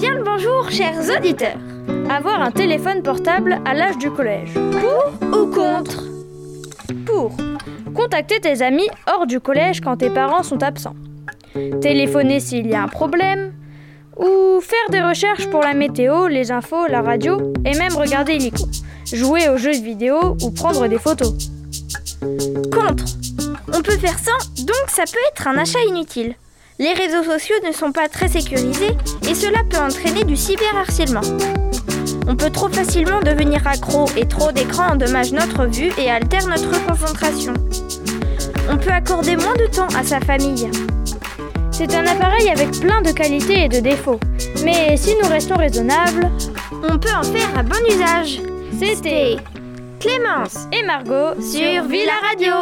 Bien le bonjour, chers auditeurs. Avoir un téléphone portable à l'âge du collège. Pour ou contre? Pour. Contacter tes amis hors du collège quand tes parents sont absents. Téléphoner s'il y a un problème. Ou faire des recherches pour la météo, les infos, la radio et même regarder l'ICO. Jouer aux jeux vidéo ou prendre des photos. Contre. On peut faire ça, donc ça peut être un achat inutile. Les réseaux sociaux ne sont pas très sécurisés et cela peut entraîner du cyberharcèlement. On peut trop facilement devenir accro et trop d'écran endommage notre vue et altère notre concentration. On peut accorder moins de temps à sa famille. C'est un appareil avec plein de qualités et de défauts. Mais si nous restons raisonnables, on peut en faire un bon usage. C'était Clémence et Margot sur Villa Radio.